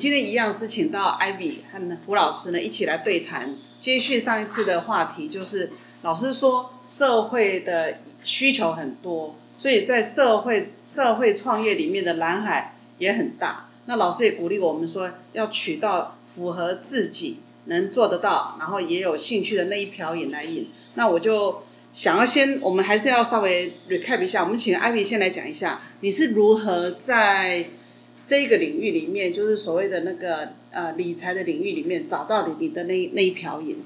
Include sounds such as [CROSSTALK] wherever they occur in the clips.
今天一样是请到艾比和胡老师呢一起来对谈，接续上一次的话题，就是老师说社会的需求很多，所以在社会社会创业里面的蓝海也很大。那老师也鼓励我们说，要取到符合自己能做得到，然后也有兴趣的那一瓢饮来饮。那我就想要先，我们还是要稍微 recap 一下，我们请艾比先来讲一下，你是如何在这个领域里面，就是所谓的那个呃理财的领域里面，找到你你的那那一瓢饮，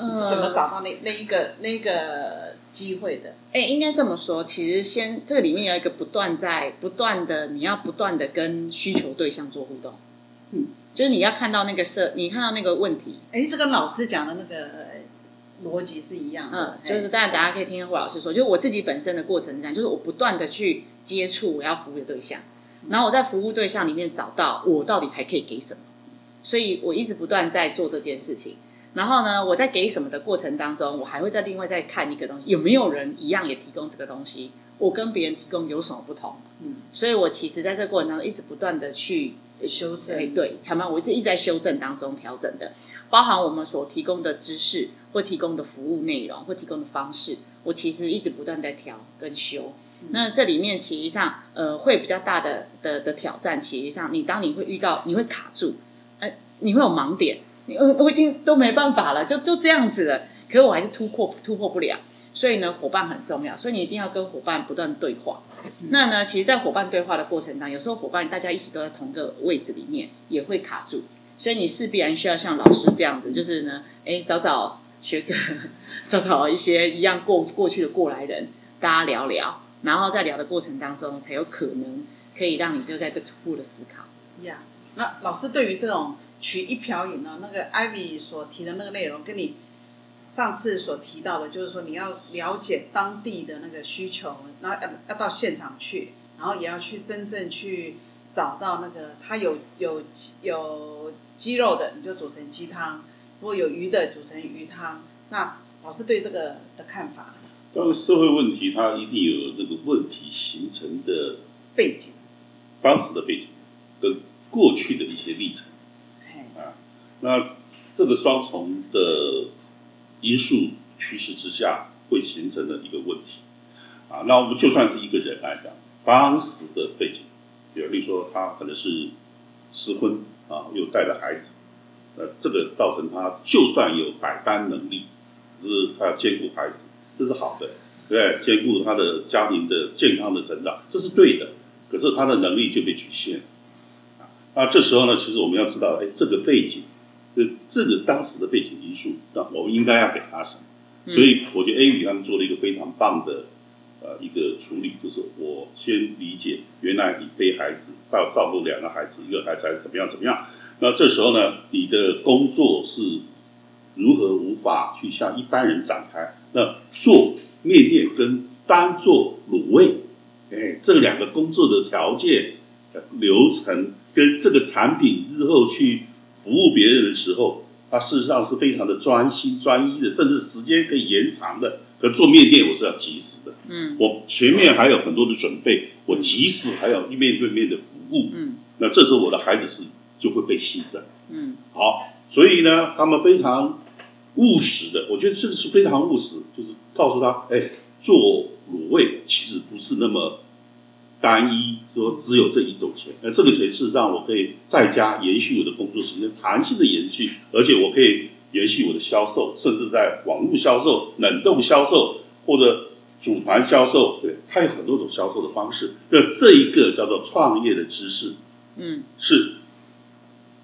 你是怎么找到那那一个那个机会的？哎，应该这么说，其实先这个里面有一个不断在不断的，你要不断的跟需求对象做互动，嗯，就是你要看到那个社，你看到那个问题，哎，这跟老师讲的那个逻辑是一样的，嗯，就是大家大家可以听听胡老师说，就是我自己本身的过程这样，就是我不断的去接触我要服务的对象，然后我在服务对象里面找到我到底还可以给什么，所以我一直不断在做这件事情。然后呢，我在给什么的过程当中，我还会再另外再看一个东西，有没有人一样也提供这个东西，我跟别人提供有什么不同？嗯，所以我其实在这个过程当中一直不断的去修正。哎，对，常常我是一直在修正当中调整的，包含我们所提供的知识或提供的服务内容或提供的方式，我其实一直不断在调跟修。那这里面其实上呃会比较大的的的挑战，其实上你当你会遇到你会卡住，哎，你会有盲点。你我我已经都没办法了，就就这样子了。可是我还是突破突破不了，所以呢，伙伴很重要，所以你一定要跟伙伴不断对话。那呢，其实，在伙伴对话的过程当中，有时候伙伴大家一起都在同个位置里面，也会卡住。所以你势必然需要像老师这样子，就是呢，哎，找找学者，[LAUGHS] 找找一些一样过过去的过来人，大家聊聊，然后在聊的过程当中，才有可能可以让你就在这突破的思考。呀，那老师对于这种。取一瓢饮呢？那个 Ivy 所提的那个内容，跟你上次所提到的，就是说你要了解当地的那个需求，然后要要到现场去，然后也要去真正去找到那个它有有有鸡肉的，你就煮成鸡汤；如果有鱼的，煮成鱼汤。那老师对这个的看法？当然，社会问题它一定有这个问题形成的背景，当时的背景跟过去的一些历程。啊，那这个双重的因素趋势之下，会形成的一个问题啊。那我们就算是一个人来讲，当时的背景，比如说他可能是失婚啊，又带着孩子，呃，这个造成他就算有百般能力，可是他要兼顾孩子，这是好的，对，兼顾他的家庭的健康的成长，这是对的。可是他的能力就被局限啊。那这时候呢，其实我们要知道，哎，这个背景，这这个当时的背景因素，那我们应该要给他什么？所以我觉得 A 语他们做了一个非常棒的呃一个处理，就是我先理解原来你背孩子，要照顾两个孩子，一个孩子还是怎么样怎么样。那这时候呢，你的工作是如何无法去向一般人展开？那做面店跟单做卤味，哎，这两个工作的条件流程。跟这个产品日后去服务别人的时候，它事实上是非常的专心专一的，甚至时间可以延长的。可做面店我是要及时的，嗯，我前面还有很多的准备，我及时还要面对面的服务，嗯，那这时候我的孩子是就会被牺牲，嗯，好，所以呢，他们非常务实的，我觉得这个是非常务实，就是告诉他，哎，做卤味其实不是那么。单一说只有这一种钱，那这个钱是让我可以在家延续我的工作时间，弹性的延续，而且我可以延续我的销售，甚至在网络销售、冷冻销售或者组团销售，对，它有很多种销售的方式。那这一个叫做创业的知识，嗯，是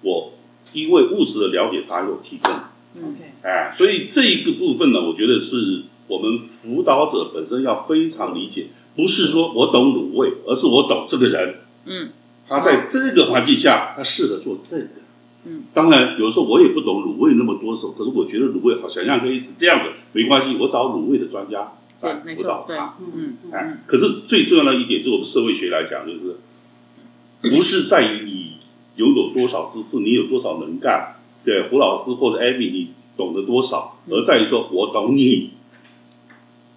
我因为务实的了解它有提供，OK，哎，所以这一个部分呢，我觉得是我们辅导者本身要非常理解。不是说我懂卤味，而是我懂这个人。嗯，他在这个环境下，他适合做这个。嗯，当然有时候我也不懂卤味那么多手，可是我觉得卤味好想象可以是这样子，没关系，我找卤味的专家来辅导他。嗯嗯哎，可是最重要的一点，是我们社会学来讲，就是不是在于你拥有多少知识，你有多少能干，对胡老师或者艾米，你懂得多少，而在于说我懂你。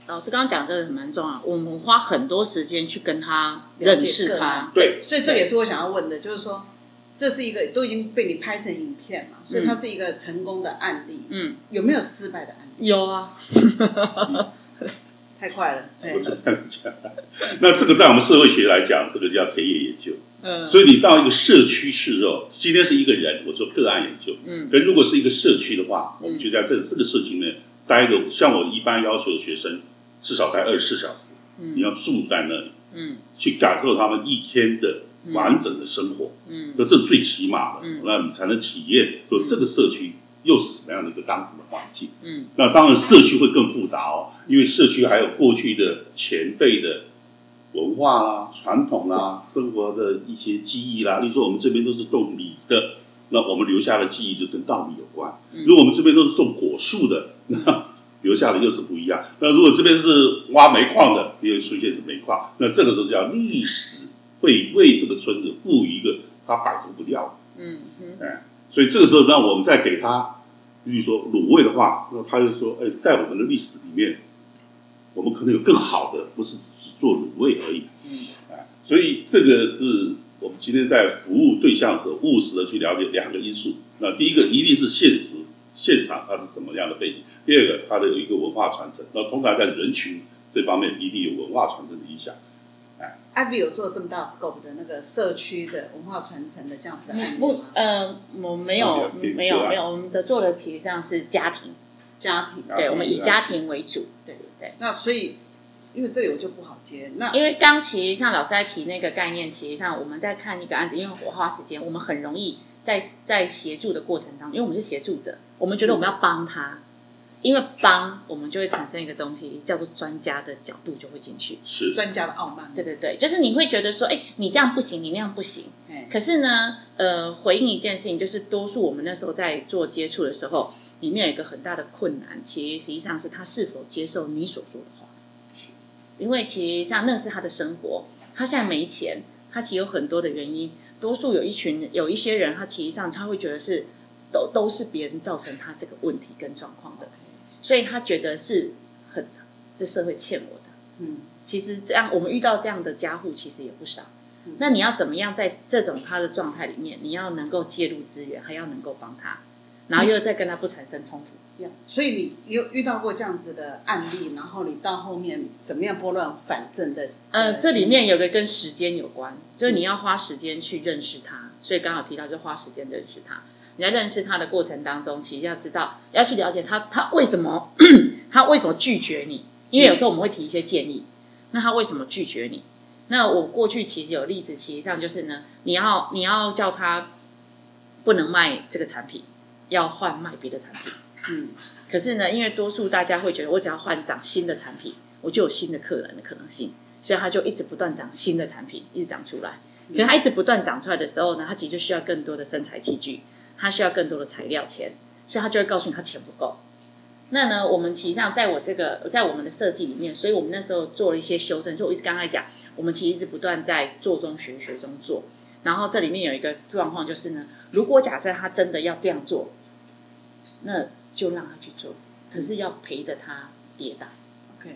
老师刚刚讲这个蛮重要，我们花很多时间去跟他认识他。对，所以这也是我想要问的，就是说。这是一个都已经被你拍成影片嘛，所以它是一个成功的案例。嗯，有没有失败的案例？有啊，[LAUGHS] 太快了。对 [LAUGHS] 那这个在我们社会学来讲，这个叫田野研究。嗯，所以你到一个社区是哦，今天是一个人，我做个案研究。嗯，可如果是一个社区的话，我们就在这这个社区内待个，像我一般要求学生至少待二十四小时。嗯，你要住在那里。嗯，去感受他们一天的。完整的生活，嗯，这是最起码的，嗯，那你才能体验说这个社区又是什么样的一个当时的环境，嗯，那当然社区会更复杂哦，因为社区还有过去的前辈的文化啦、传统啦、生活的一些记忆啦。例如说我们这边都是种米的，那我们留下的记忆就跟稻米有关；如果我们这边都是种果树的，那 [LAUGHS] 留下的又是不一样。那如果这边是挖煤矿的，又出现是煤矿，那这个时候叫历史。会为这个村子赋予一个他摆脱不掉的，嗯嗯，哎，所以这个时候让我们再给他，比如说卤味的话，那他就说，哎，在我们的历史里面，我们可能有更好的，不是只做卤味而已，嗯，哎，所以这个是我们今天在服务对象时候务实的去了解两个因素。那第一个一定是现实现场它是什么样的背景，第二个它的有一个文化传承。那通常在人群这方面一定有文化传承的影响。Ivy 有做这么大 scope 的那个社区的文化传承的这样子的案例不，呃，我没有，没有，没有，我们的做的其实上是家庭，家庭，对，我们以家庭为主，对对。那所以，因为这里我就不好接。那因为刚其实像老师在提那个概念，其实上我们在看一个案子，因为我花时间，我们很容易在在协助的过程当中，因为我们是协助者，我们觉得我们要帮他。因为帮我们就会产生一个东西，叫做专家的角度就会进去，是专家的傲慢。对对对，就是你会觉得说，哎，你这样不行，你那样不行。可是呢，呃，回应一件事情，就是多数我们那时候在做接触的时候，里面有一个很大的困难，其实实际上是他是否接受你所说的话。因为其实像那是他的生活，他现在没钱，他其实有很多的原因。多数有一群有一些人，他其实上他会觉得是都都是别人造成他这个问题跟状况的。所以他觉得是很这社会欠我的，嗯，其实这样我们遇到这样的家户其实也不少。那你要怎么样在这种他的状态里面，你要能够介入资源，还要能够帮他，然后又再跟他不产生冲突。所以你有遇到过这样子的案例，然后你到后面怎么样拨乱反正的？呃，这里面有个跟时间有关，就是你要花时间去认识他，所以刚好提到就花时间认识他。你在认识他的过程当中，其实要知道，要去了解他，他为什么，[CLEARS THROAT] 他为什么拒绝你？因为有时候我们会提一些建议，那他为什么拒绝你？那我过去其实有例子，其实上就是呢，你要你要叫他不能卖这个产品，要换卖别的产品。嗯。可是呢，因为多数大家会觉得，我只要换涨新的产品，我就有新的客人的可能性，所以他就一直不断涨新的产品，一直涨出来。可是他一直不断涨出来的时候呢，他其实就需要更多的生产器具。他需要更多的材料钱，所以他就会告诉你他钱不够。那呢，我们实际上在我这个在我们的设计里面，所以我们那时候做了一些修正。所以我一直刚才讲，我们其实是不断在做中学学中做。然后这里面有一个状况就是呢，如果假设他真的要这样做，那就让他去做，可是要陪着他跌倒。OK，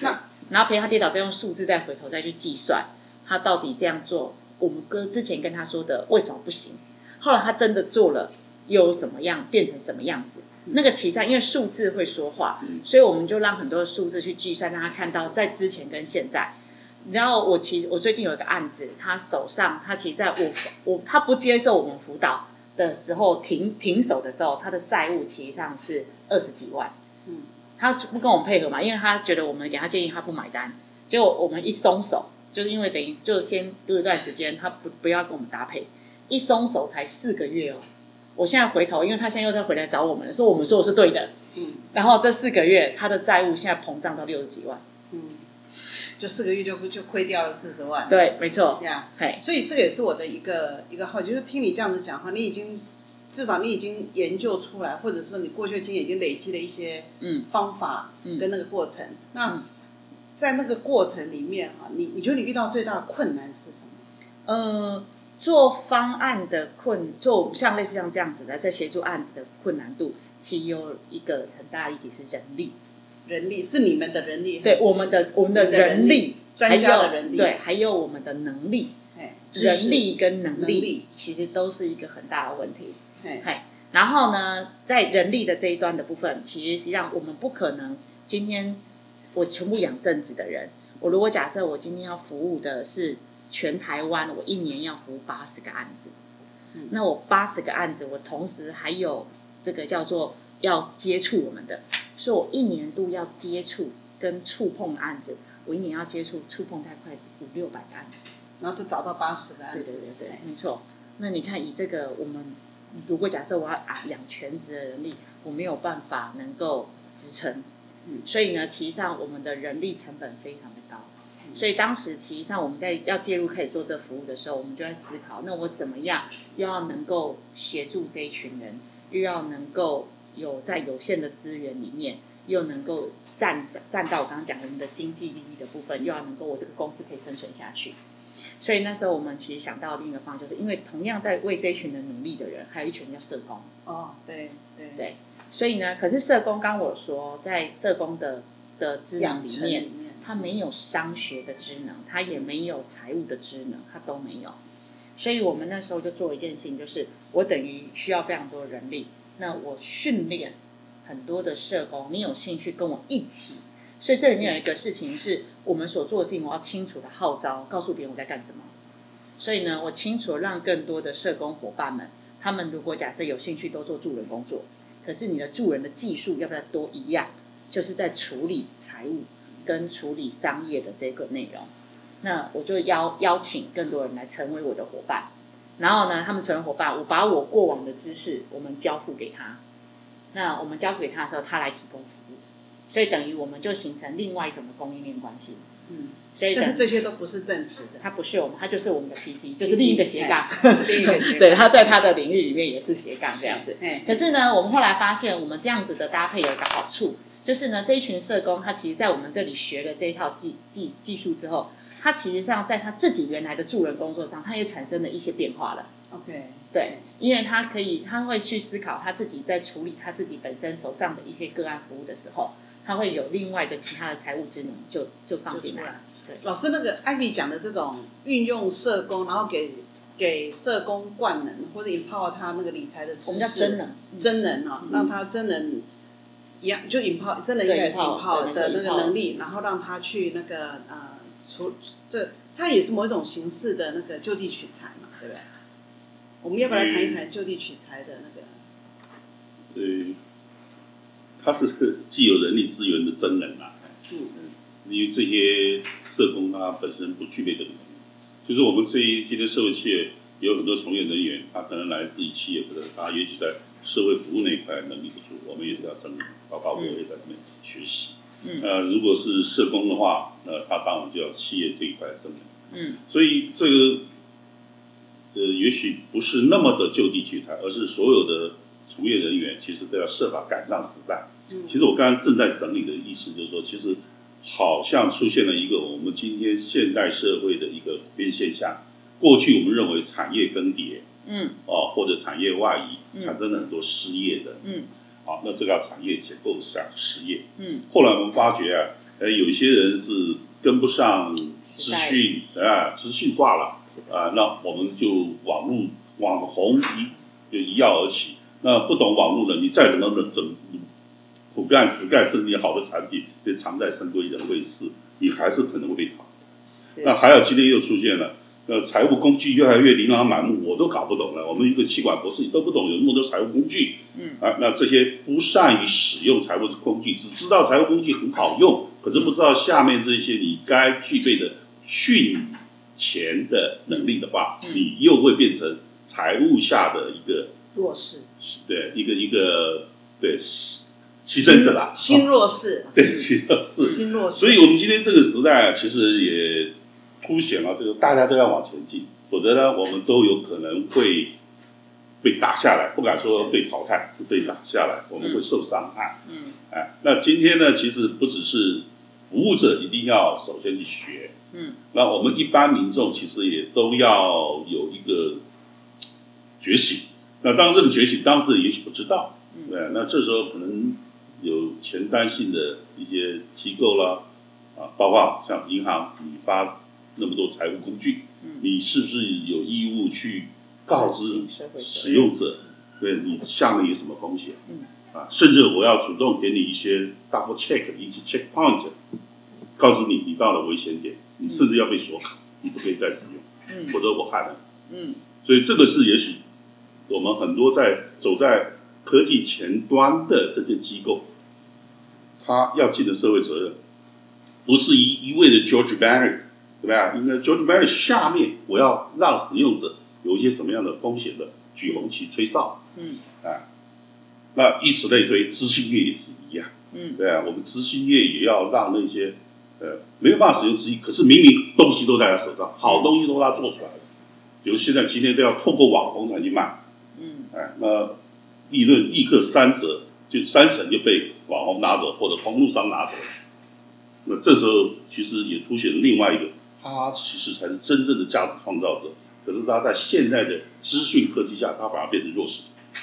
那然后陪他跌倒，再用数字再回头再去计算他到底这样做，我们跟之前跟他说的为什么不行？后来他真的做了，有什么样变成什么样子？那个其上因为数字会说话，所以我们就让很多的数字去计算，让他看到在之前跟现在。你知道我其我最近有一个案子，他手上他其实在我我他不接受我们辅导的时候停停手的时候，他的债务其实上是二十几万。嗯，他不跟我们配合嘛，因为他觉得我们给他建议他不买单，结果我们一松手，就是因为等于就先有一段时间他不不要跟我们搭配。一松手才四个月哦，我现在回头，因为他现在又在回来找我们了，说我们说的是对的，嗯，然后这四个月他的债务现在膨胀到六十几万，嗯，就四个月就就亏掉了四十万。对，没错这。样。嘿，所以这个也是我的一个一个好奇，就是听你这样子讲话，你已经至少你已经研究出来，或者是说你过去的经验已经累积了一些嗯方法嗯跟那个过程。那嗯在那个过程里面哈，你你觉得你遇到最大的困难是什么？呃，做方案的困，做像类似像这样子的，在协助案子的困难度，其实有一个很大的议题是人力。人力是你们的人力，对，我们的我们的人力，专家的人力。对，还有我们的能力，哎人力跟能能力。力其实都是一个很大的问题。然后呢，在人力的这一端的部分，其实实际上我们不可能今天我全部养正职的人，我如果假设我今天要服务的是全台湾，我一年要服务八十个案子，嗯那我八十个案子，我同时还有这个叫做要接触我们的，所以我一年度要接触跟触碰的案子，我一年要接触触碰大概快五六百个案子。然后就找到八十个案对子，对对对，没错。那你看，以这个我们如果假设我要啊养全职的人力，我没有办法能够支撑，嗯所以呢，其实上我们的人力成本非常的高。嗯所以当时其实上我们在要介入开始做这服务的时候，我们就在思考，那我怎么样又要能够协助这一群人，又要能够有在有限的资源里面，又能够占占到我刚刚讲的我们的经济利益的部分，又要能够我这个公司可以生存下去。所以那时候我们其实想到另一个方向，就是因为同样在为这一群人努力的人，还有一群人叫社工。哦，对对对，所以呢，可是社工刚我说，在社工的的职能养里面里，面，他没有商学的职能，他也没有财务的职能，他都没有。所以我们那时候就做一件事情，就是我等于需要非常多人力，那我训练很多的社工，你有兴趣跟我一起。所以这里面有一个事情是我们所做的事情，我要清楚的号召，告诉别人我在干什么。所以呢，我清楚让更多的社工伙伴们，他们如果假设有兴趣都做助人工作，可是你的助人的技术要不要都一样？就是在处理财务跟处理商业的这个内容。那我就邀邀请更多人来成为我的伙伴，然后呢，他们成为伙伴，我把我过往的知识我们交付给他。那我们交付给他的时候，他来提供服务，所以等于我们就形成另外一种的供应链关系。嗯，所以但是这些都不是正职的，他不是我们，他就是我们的 PP，就是另一个斜杠，另一个斜杠。[LAUGHS] 对，他在他的领域里面也是斜杠这样子。哎，可是呢，我们后来发现，我们这样子的搭配有一个好处，就是呢，这一群社工他其实在我们这里学了这一套技技技术之后，他其实上在他自己原来的助人工作上，他也产生了一些变化了。OK，对，因为他可以，他会去思考他自己在处理他自己本身手上的一些个案服务的时候，他会有另外的其他的财务职能就就放进来。老师那个艾米讲的这种运用社工，然后给给社工灌能或者 empower 他那个理财的知识，我们叫真能嗯真能啊，嗯。让他真能一样，就 empower 真能应对该也是 empower，empower 对的那个能力，然后让他去那个呃除这，他也是某一种形式的那个就地取材嘛，对不对？我们要不要来谈一谈就地取材的那个？呃，它是既有人力资源的真人啊，嗯因为这些社工他本身不具备这个能力，就是我们这一今天社会企业有很多从业人员，他可能来自于企业，或者他也许在社会服务那一块能力不足，我们也是要真人，包括我也在那边学习。嗯。呃，如果是社工的话，那他当然就要企业这一块的真人。嗯。所以这个呃，也许不是那么的就地取材，而是所有的从业人员其实都要设法赶上时代。嗯其实我刚刚正在整理的意思就是说，其实好像出现了一个我们今天现代社会的一个普遍现象。过去我们认为产业更迭嗯哦，或者产业外移，嗯产生了很多失业的，嗯好，那这个叫产业结构上失业。嗯后来我们发觉啊，呃，有些人是跟不上资讯啊，资讯化了啊，那我们就网络网红一就一跃而起。那不懂网络的，你再怎么怎么苦干实干，甚至你好的产品被藏在深闺人未识，你还是可能会被淘。汰那还有今天又出现了，呃，财务工具越来越琳琅满目，我都搞不懂了。我们一个气管博士你都不懂有那么多财务工具，嗯啊，那这些不善于使用财务工具，只知道财务工具很好用，可是不知道下面这些你该具备的训钱的能力的话，嗯你又会变成财务下的一个弱势，对一个一个对牺牲者啦，新弱势，对，新弱势，[LAUGHS] 新弱势。所以我们今天这个时代啊，其实也凸显了这个大家都要往前进，否则呢，我们都有可能会被打下来，不敢说被淘汰，是被打下来，我们会受伤害。嗯哎，那今天呢，其实不只是服务者一定要首先去学，嗯那我们一般民众其实也都要有一个觉醒。那当，这个觉醒当事人也许不知道，嗯。对，那这时候可能有前瞻性的一些机构啦，啊，包括像银行，你发那么多财务工具，嗯，你是不是有义务去告知使用者，对你下面有什么风险？嗯。啊，甚至我要主动给你一些 double check，一些 check point，告知你你到了危险点，你甚至要被锁卡，你不可以再使用，嗯。否则我害了。你。嗯。所以这个是也许我们很多在走在科技前端的这些机构，他要尽的社会责任，不是一一味的 George Barry，对吧？应该 George Barry 下面我要让使用者有一些什么样的风险的举红旗吹哨嗯啊，那以此类推，资讯业也是一样。嗯对啊，我们资讯业也要让那些呃没有办法使用之一，可是明明东西都在他手上，好东西都他做出来了，比如现在今天都要透过网红才去卖，嗯哎，那利润立刻三折，就三成就被网红拿走或者通路商拿走了。那这时候其实也凸显了另外一个，他其实才是真正的价值创造者，可是他在现在的资讯科技下，他反而变成弱势。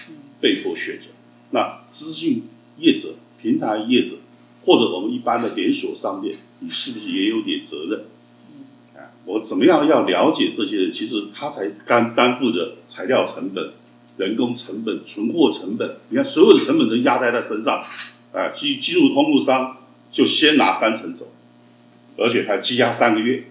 嗯被迫选择。那资讯业者、平台业者，或者我们一般的连锁商店，你是不是也有点责任？嗯啊，我怎么样要了解这些人？其实他才担担负着材料成本、人工成本、存货成本，你看所有的成本都压在他身上。啊，进进入通路商就先拿三成走，而且还积压三个月，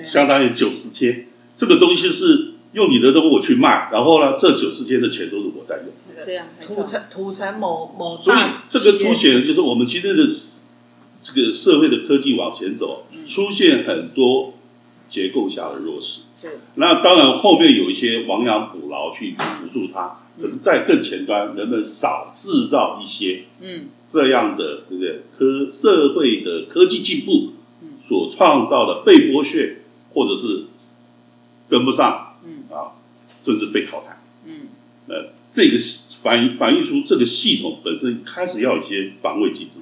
相当于九十天。这个东西是用你的东西我去卖，然后呢，这九十天的钱都是我在用。那个这样土城土城某某所以这个凸显就是我们今天的这个社会的科技往前走，嗯出现很多结构下的弱势。是。那当然后面有一些亡羊补牢去辅助它，嗯。可是，在更前端，能不能少制造一些嗯。这样的对不对？科社会的科技进步嗯。所创造的被剥削，或者是跟不上嗯。啊，甚至被淘汰。嗯。呃，这个反映反映出这个系统本身开始要有一些防卫机制，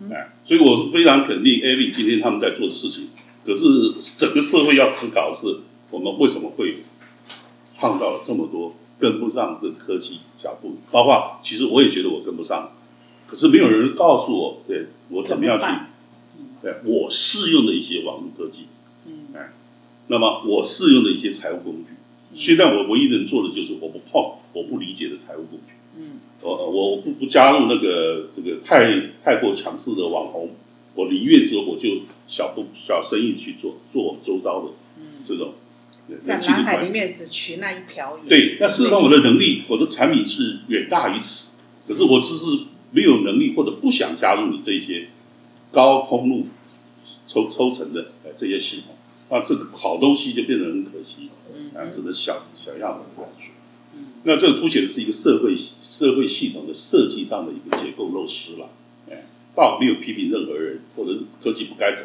嗯。哎，所以我是非常肯定 a v 今天他们在做的事情。可是整个社会要思考的是，我们为什么会创造了这么多跟不上这科技脚步？包括其实我也觉得我跟不上，可是没有人告诉我，对我怎么样去对我适用的一些网络科技，嗯哎，那么我适用的一些财务工具。现在我唯一能做的就是我不碰我不理解的财务工具，嗯我我不不加入那个这个太太过强势的网红，我离院之后我就小步小生意去做，做我们周遭的嗯。这种呃在人际的蓝海里。面只取那一瓢饮。对，那事实上我的能力，我的产品是远大于此，可是我只是没有能力或者不想加入你这些高通路抽抽成的呃这些系统，那这个好东西就变得很可惜，啊，只能小小样的那这个凸显的是一个社会社会系统的设计上的一个结构漏失了，哎，倒没有批评任何人，或者是科技不该走，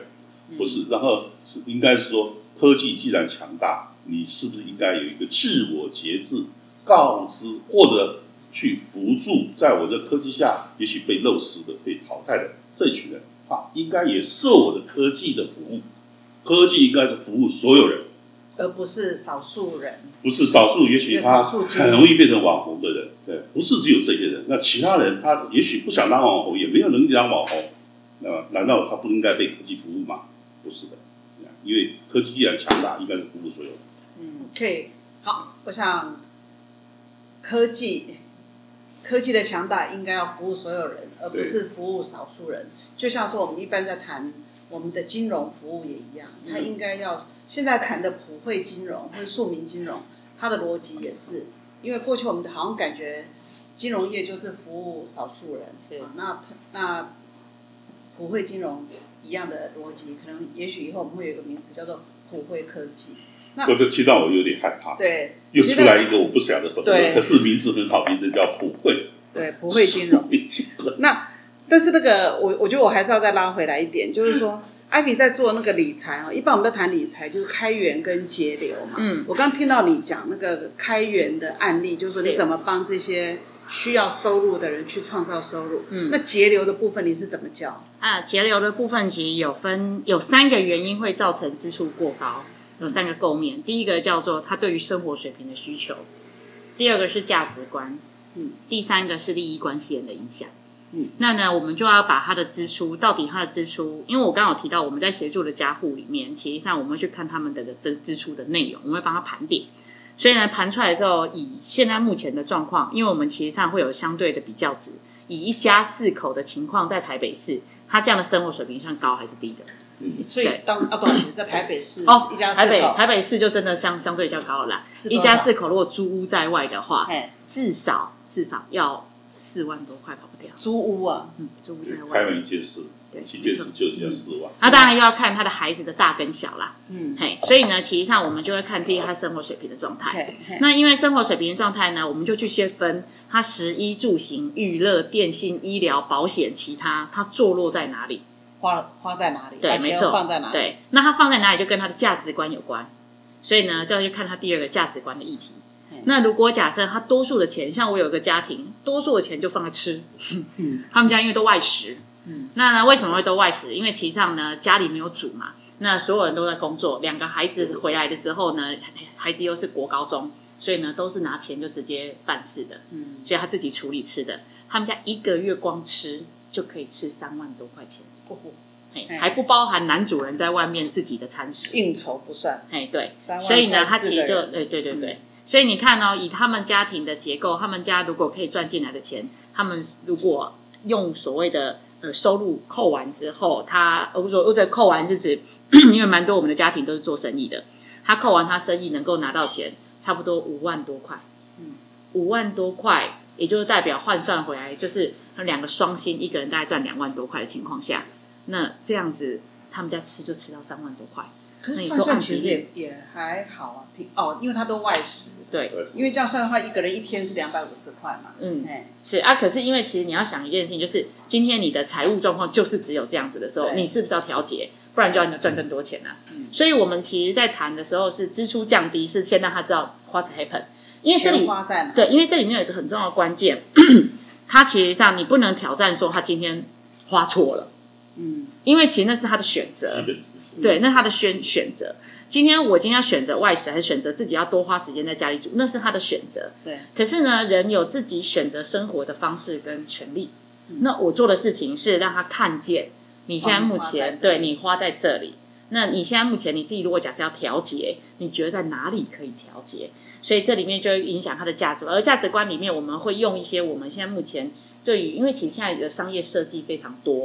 不是，然后是应该是说科技既然强大，你是不是应该有一个自我节制、告知或者去辅助，在我的科技下，也许被漏失的、被淘汰的这群人，啊，应该也受我的科技的服务，科技应该是服务所有人。而不是少数人。不是少数，也许他很容易变成网红的人，对，不是只有这些人。那其他人他也许不想当网红，也没有能力当网红，那么难道他不应该被科技服务吗？不是的，因为科技既然强大，应该是服务所有人。嗯可以，好，我想科技科技的强大应该要服务所有人，而不是服务少数人。就像说我们一般在谈我们的金融服务也一样，它应该要现在谈的普惠金融或者庶民金融，它的逻辑也是，因为过去我们好像感觉金融业就是服务少数人，是啊那它那普惠金融一样的逻辑，可能也许以后我们会有一个名词叫做普惠科技。那我就听到我有点害怕，对，又出来一个我不想的什么对的，可是名字很好听的叫普惠，对，普惠金融。[LAUGHS] 那但是那个我我觉得我还是要再拉回来一点，就是说。艾比在做那个理财哦，一般我们在谈理财就是开源跟节流嘛。嗯。我刚听到你讲那个开源的案例，就是说你怎么帮这些需要收入的人去创造收入。嗯。那节流的部分你是怎么教？啊，节流的部分其实有分有三个原因会造成支出过高，有三个构面。第一个叫做他对于生活水平的需求，第二个是价值观，嗯，第三个是利益关系人的影响。嗯，那呢，我们就要把他的支出，到底他的支出，因为我刚好提到我们在协助的家户里面，实际上我们会去看他们的支支出的内容，我们会帮他盘点。所以呢，盘出来的时候，以现在目前的状况，因为我们其实上会有相对的比较值，以一家四口的情况，在台北市，他这样的生活水平算高还是低的？嗯，所以当啊，不好意思，在台北市哦，一家台北台北市就真的相相对较高了啦。一家四口如果租屋在外的话，至少至少要。四万多块跑不掉，租屋啊，嗯，租屋在外，开门一件事，对，一件事就要四万。那当然又要看他的孩子的大跟小啦，嗯，嘿，所以呢，其实上我们就会看第一他生活水平的状态。那因为生活水平的状态呢，我们就去先分他食衣住行、娱乐、电信、医疗保险、其他，他坐落在哪里，花花在哪里，对，没错，放在哪里，对，那他放在哪里就跟他的价值观有关，所以呢，就要去看他第二个价值观的议题。那如果假设他多数的钱，像我有一个家庭，多数的钱就放在吃，[LAUGHS] 他们家因为都外食，嗯，那呢为什么会都外食？因为其实上呢家里没有煮嘛，那所有人都在工作，两个孩子回来的时候呢，孩子又是国高中，所以呢都是拿钱就直接办事的，嗯，所以他自己处理吃的，他们家一个月光吃就可以吃三万多块钱，还不包含男主人在外面自己的餐食，应酬不算，哎对，所以呢他其实就，哎对对对。所以你看哦，以他们家庭的结构，他们家如果可以赚进来的钱，他们如果用所谓的呃收入扣完之后，他我说或者扣完是指，[COUGHS] 因为蛮多我们的家庭都是做生意的，他扣完他生意能够拿到钱，差不多五万多块，五万多块，也就是代表换算回来，就是两个双薪，一个人大概赚两万多块的情况下，那这样子他们家吃就吃到三万多块。可是算算其实也也还好啊，平哦，因为他都外食，对，因为这样算的话，一个人一天是两百五十块嘛，嗯，是啊，可是因为其实你要想一件事情，就是今天你的财务状况就是只有这样子的时候，你是不是要调节？不然就要你赚更多钱啊。嗯，所以我们其实，在谈的时候是支出降低，是先让他知道 what's happen，因为这里对，因为这里面有一个很重要的关键，[CLEARS THROAT] 他其实上你不能挑战说他今天花错了，嗯，因为其实那是他的选择。对，那他的选选择，今天我今天要选择外食，还是选择自己要多花时间在家里煮，那是他的选择。对，可是呢，人有自己选择生活的方式跟权利。那我做的事情是让他看见，你现在目前对你花在这里，那你现在目前你自己如果假设要调节，你觉得在哪里可以调节？所以这里面就会影响他的价值观，而价值观里面我们会用一些我们现在目前对于，因为其实现在的商业设计非常多。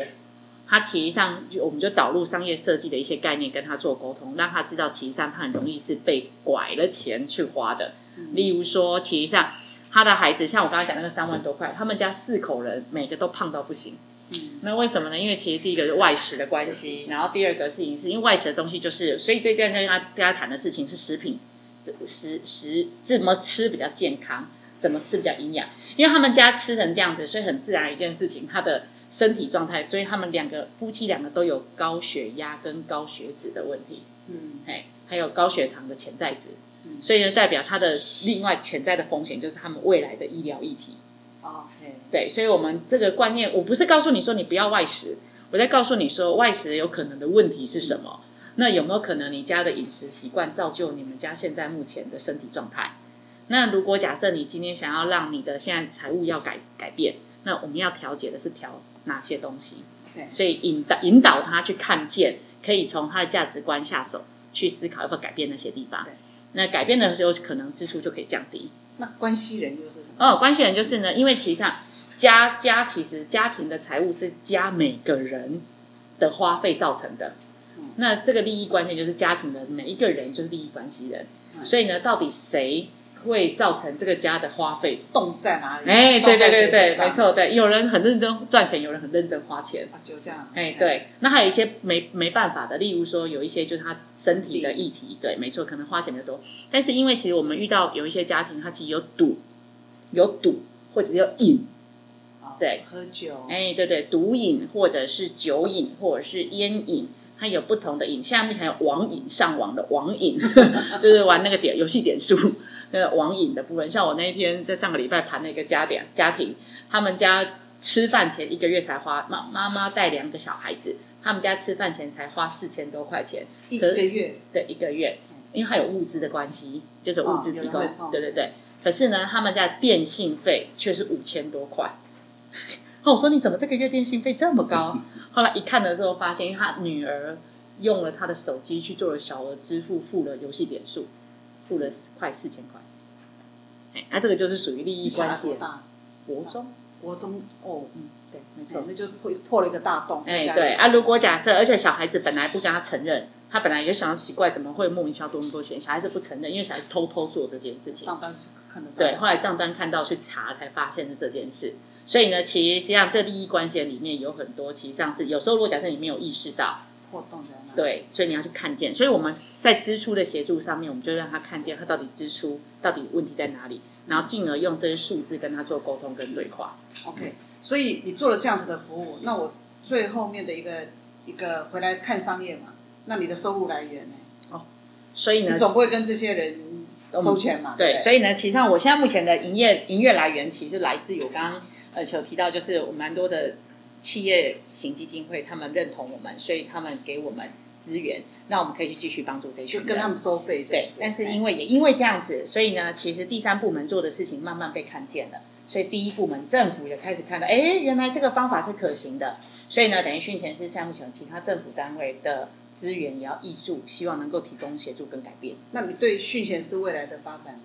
他其实上，我们就导入商业设计的一些概念跟他做沟通，让他知道其实上他很容易是被拐了钱去花的。例如说，其实上他的孩子，像我刚刚讲那个三万多块，他们家四口人每个都胖到不行。嗯，那为什么呢？因为其实第一个是外食的关系，然后第二个事情是因为外食的东西就是，所以这跟跟他跟他谈的事情是食品，食食怎么吃比较健康，怎么吃比较营养。因为他们家吃成这样子，所以很自然一件事情，他的。身体状态，所以他们两个夫妻两个都有高血压跟高血脂的问题，嗯，哎，还有高血糖的潜在值，嗯，所以呢，代表他的另外潜在的风险就是他们未来的医疗议题。OK，对，所以我们这个观念，我不是告诉你说你不要外食，我在告诉你说外食有可能的问题是什么？那有没有可能你家的饮食习惯造就你们家现在目前的身体状态？那如果假设你今天想要让你的现在财务要改改变？那我们要调节的是调哪些东西？对，所以引导引导他去看见，可以从他的价值观下手去思考，要不要改变那些地方。对，那改变的时候，可能支出就可以降低。那关系人就是什么？哦，关系人就是呢，因为其实上家家其实家庭的财务是家每个人的花费造成的。嗯，那这个利益关系就是家庭的每一个人就是利益关系人。所以呢，到底谁？会造成这个家的花费洞在哪里？哎，对对对对，没错，对，有人很认真赚钱，有人很认真花钱，啊就这样。哎，对，那还有一些没没办法的，例如说有一些就是他身体的议题，对，没错，可能花钱比较多。但是因为其实我们遇到有一些家庭，他其实有赌，有赌或者有瘾，对，喝酒，哎，对对，毒瘾或者是酒瘾或者是烟瘾，它有不同的瘾。现在目前有网瘾上网的网瘾，[LAUGHS] 就是玩那个点游戏点数，那网瘾的部分。像我那一天在上个礼拜谈了一个家点家庭，他们家吃饭前一个月才花妈妈妈带两个小孩子，他们家吃饭前才花四千多块钱一个月，对一个月，因为还有物资的关系，就是物资提供，对对对。可是呢，他们家电信费却是五千多块。那我说你怎么这个月电信费这么高？[LAUGHS] 后来一看的时候，发现他女儿用了他的手机去做了小额支付，付了游戏点数，付了快四千块。哎，那这个就是属于利益关系。大？国中。国中哦，嗯，对，没错，那就是破破了一个大洞。哎，对啊，如果假设，而且小孩子本来不跟他承认，他本来也想要奇怪，怎么会莫名其妙多那么多钱？小孩子不承认，因为小孩子偷偷做这件事情。账单看得到。对，后来账单看到去查才发现是这件事。所以呢，其实实际上这利益关系里面有很多，其实上是有时候如果假设你没有意识到。破洞在哪？对，所以你要去看见。所以我们在支出的协助上面，我们就让他看见他到底支出到底问题在哪里，然后进而用这些数字跟他做沟通跟对话。OK，所以你做了这样子的服务，那我最后面的一个一个回来看商业嘛，那你的收入来源呢？哦，所以呢，你总不会跟这些人收钱嘛？对，所以呢，其实上我现在目前的营业营业来源，其实来自于我刚刚呃有提到，就是我蛮多的。企业型基金会，他们认同我们，所以他们给我们资源，那我们可以去继续帮助这群人，跟他们收费。对，但是因为也因为这样子，所以呢，其实第三部门做的事情慢慢被看见了，所以第一部门政府也开始看到，哎，原来这个方法是可行的，所以呢，等于训前是目前其他政府单位的资源也要挹注，希望能够提供协助跟改变。那你对训前是未来的发展呢？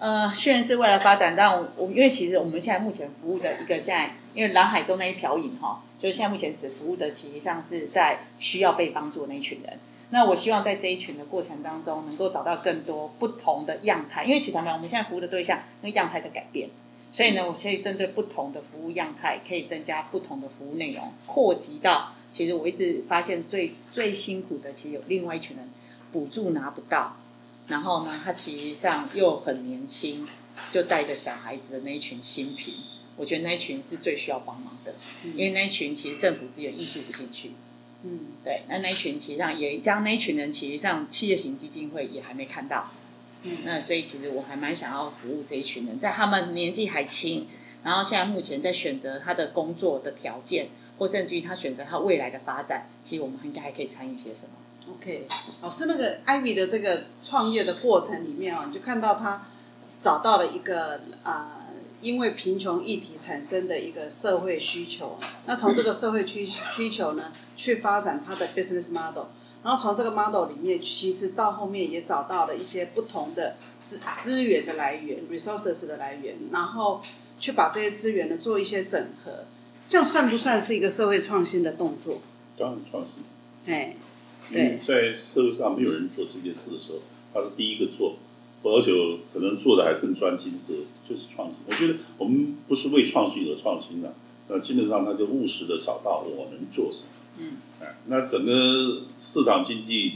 呃，虽然是为了发展，但我因为其实我们现在目前服务的一个现在，因为蓝海中那一条引哈，就是现在目前只服务的其实上是在需要被帮助的那一群人。那我希望在这一群的过程当中，能够找到更多不同的样态，因为其实没有，我们现在服务的对象那个样态在改变，所以呢，我可以针对不同的服务样态，可以增加不同的服务内容，扩及到其实我一直发现最最辛苦的，其实有另外一群人补助拿不到。然后呢，他其实上又很年轻，就带着小孩子的那一群新贫，我觉得那一群是最需要帮忙的，因为那一群其实政府资源挹注不进去。嗯，对，那那一群其实上也将那一群人，其实上企业型基金会也还没看到。嗯，那所以其实我还蛮想要服务这一群人，在他们年纪还轻，然后现在目前在选择他的工作的条件，或甚至于他选择他未来的发展，其实我们应该还可以参与些什么。OK，老师，那个艾米的这个创业的过程里面啊，你就看到他找到了一个啊，因为贫穷议题产生的一个社会需求，那从这个社会需需求呢，去发展它的 business model，然后从这个 model 里面，其实到后面也找到了一些不同的资资源的来源，resources 的来源，然后去把这些资源呢做一些整合，这样算不算是一个社会创新的动作？当然创新。哎。在社会上没有人做这件事的时候，他是第一个做，而且可能做的还更专精，是就是创新。我觉得我们不是为创新而创新的，那基本上他就务实的找到我能做什么。嗯，哎，那整个市场经济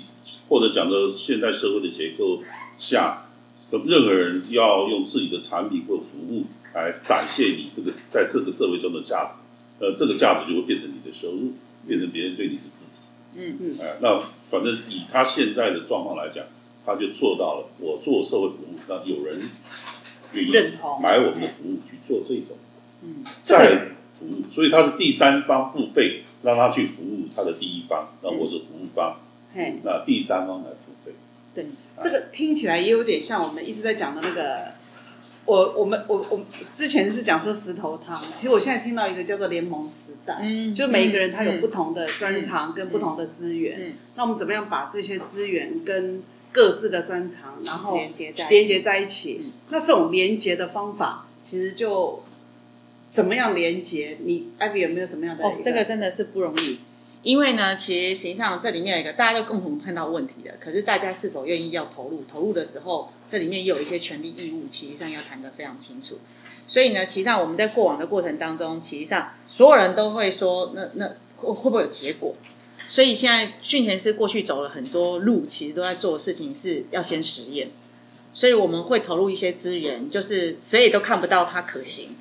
或者讲的现代社会的结构下，什任何人要用自己的产品或服务来展现你这个在这个社会中的价值，呃，这个价值就会变成你的收入，变成别人对你的支持。嗯嗯，哎，那反正以他现在的状况来讲，他就做到了。我做社会服务，那有人愿意买我们的服务去做这种，嗯，再服务，所以他是第三方付费让他去服务他的第一方，那我是服务方，嘿，那第三方来付费。对，这个听起来也有点像我们一直在讲的那个。我我们我我之前是讲说石头汤，其实我现在听到一个叫做联盟时代，嗯，就每一个人他有不同的专长跟不同的资源，嗯，那我们怎么样把这些资源跟各自的专长，然后连接在连接在一起？那这种连接的方法，其实就怎么样连接？你艾比有没有什么样的？哦，这个真的是不容易。因为呢，其实实际上这里面有一个大家都共同看到问题的，可是大家是否愿意要投入？投入的时候，这里面也有一些权利义务，其实上要谈得非常清楚。所以呢，其实上我们在过往的过程当中，其实上所有人都会说，那那会会不会有结果？所以现在训前师过去走了很多路，其实都在做的事情是要先实验。所以我们会投入一些资源，就是谁也都看不到它可行。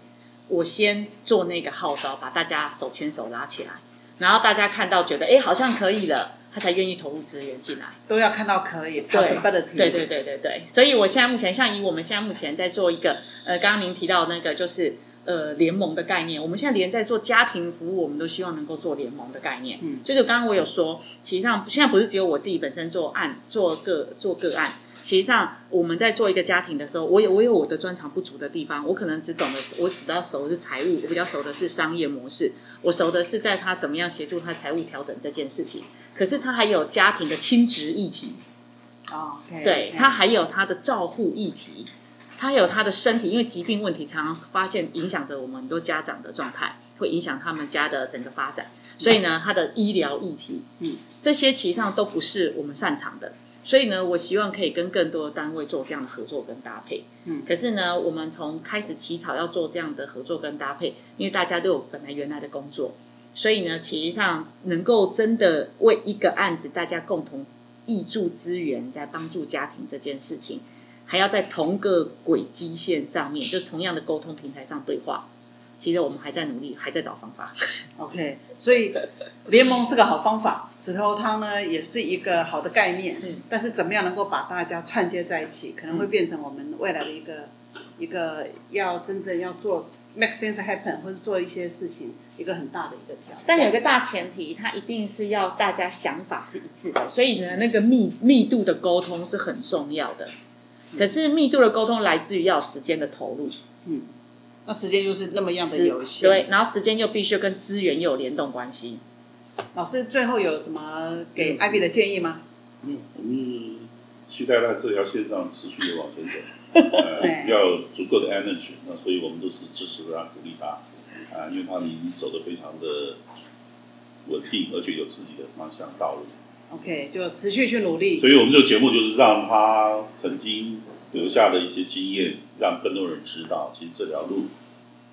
我先做那个号召，把大家手牵手拉起来，然后大家看到觉得哎好像可以了，他才愿意投入资源进来。都要看到可以对 possibility。对对对对对，所以我现在目前像以我们现在目前在做一个呃，刚刚您提到那个就是呃联盟的概念，我们现在连在做家庭服务，我们都希望能够做联盟的概念。嗯就是刚刚我有说，其实上现在不是只有我自己本身做案做个做个案。其实上，我们在做一个家庭的时候，我有我有我的专长不足的地方，我可能只懂得我只比较熟的是财务，我比较熟的是商业模式，我熟的是在他怎么样协助他财务调整这件事情。可是他还有家庭的亲职议题，哦，OK，对他还有他的照护议题，他还有他的身体，因为疾病问题常常发现影响着我们很多家长的状态，会影响他们家的整个发展。所以呢，他的医疗议题，嗯，这些其实上都不是我们擅长的。所以呢，我希望可以跟更多的单位做这样的合作跟搭配。嗯可是呢，我们从开始起草要做这样的合作跟搭配，因为大家都有本来原来的工作，所以呢，其实上能够真的为一个案子大家共同挹注资源，在帮助家庭这件事情，还要在同个轨迹线上面，就同样的沟通平台上对话。其实我们还在努力，还在找方法。OK，所以联盟是个好方法，石头汤呢也是一个好的概念。嗯但是怎么样能够把大家串接在一起，可能会变成我们未来的一个一个要真正要做 make things happen，或者做一些事情一个很大的一个挑战。但有一个大前提，它一定是要大家想法是一致的，所以呢，那个密密度的沟通是很重要的。可是密度的沟通来自于要有时间的投入，嗯，那时间就是那么样的时有限。对，，然后时间又必须跟资源又有联动关系。老师最后有什么给艾比的建议吗？嗯，我们期待在这条线上持续的往前走，[LAUGHS] 呃，对要足够的 energy，那所以我们都是支持他、鼓励他，啊，因为他已经走得非常的稳定，而且有自己的方向道路，OK，就持续去努力。所以我们这个节目就是让他曾经留下的一些经验，让更多人知道，其实这条路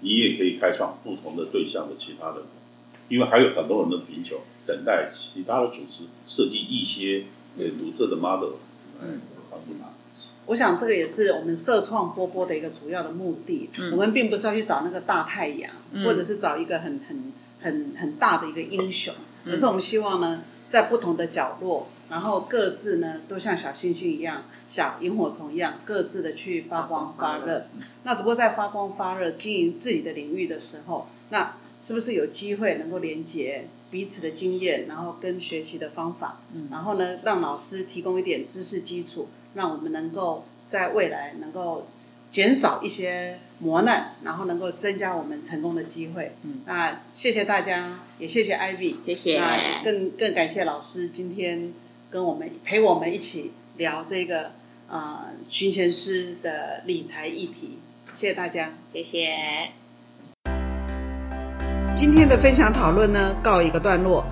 你也可以开创不同的对象的其他的，因为还有很多人的贫穷，等待其他的组织设计一些呃独特的 model 来帮助他。我想这个也是我们社创波波的一个主要的目的。嗯我们并不是要去找那个大太阳，嗯或者是找一个很很很很大的一个英雄，嗯而是我们希望呢，在不同的角落，然后各自呢都像小星星一样，小萤火虫一样，各自的去发光发热。那只不过在发光发热、经营自己的领域的时候，那是不是有机会能够连接彼此的经验，然后跟学习的方法，嗯。然后呢，让老师提供一点知识基础，让我们能够在未来能够减少一些磨难，然后能够增加我们成功的机会。嗯那谢谢大家，也谢谢 Ivy，谢谢那更更感谢老师今天跟我们陪我们一起聊这个呃寻钱师的理财议题，谢谢大家。谢谢。今天的分享讨论呢，告一个段落。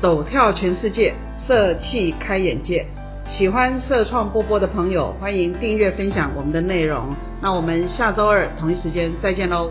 走跳全世界，社气开眼界。喜欢社创波波的朋友，欢迎订阅分享我们的内容。那我们下周二同一时间再见喽。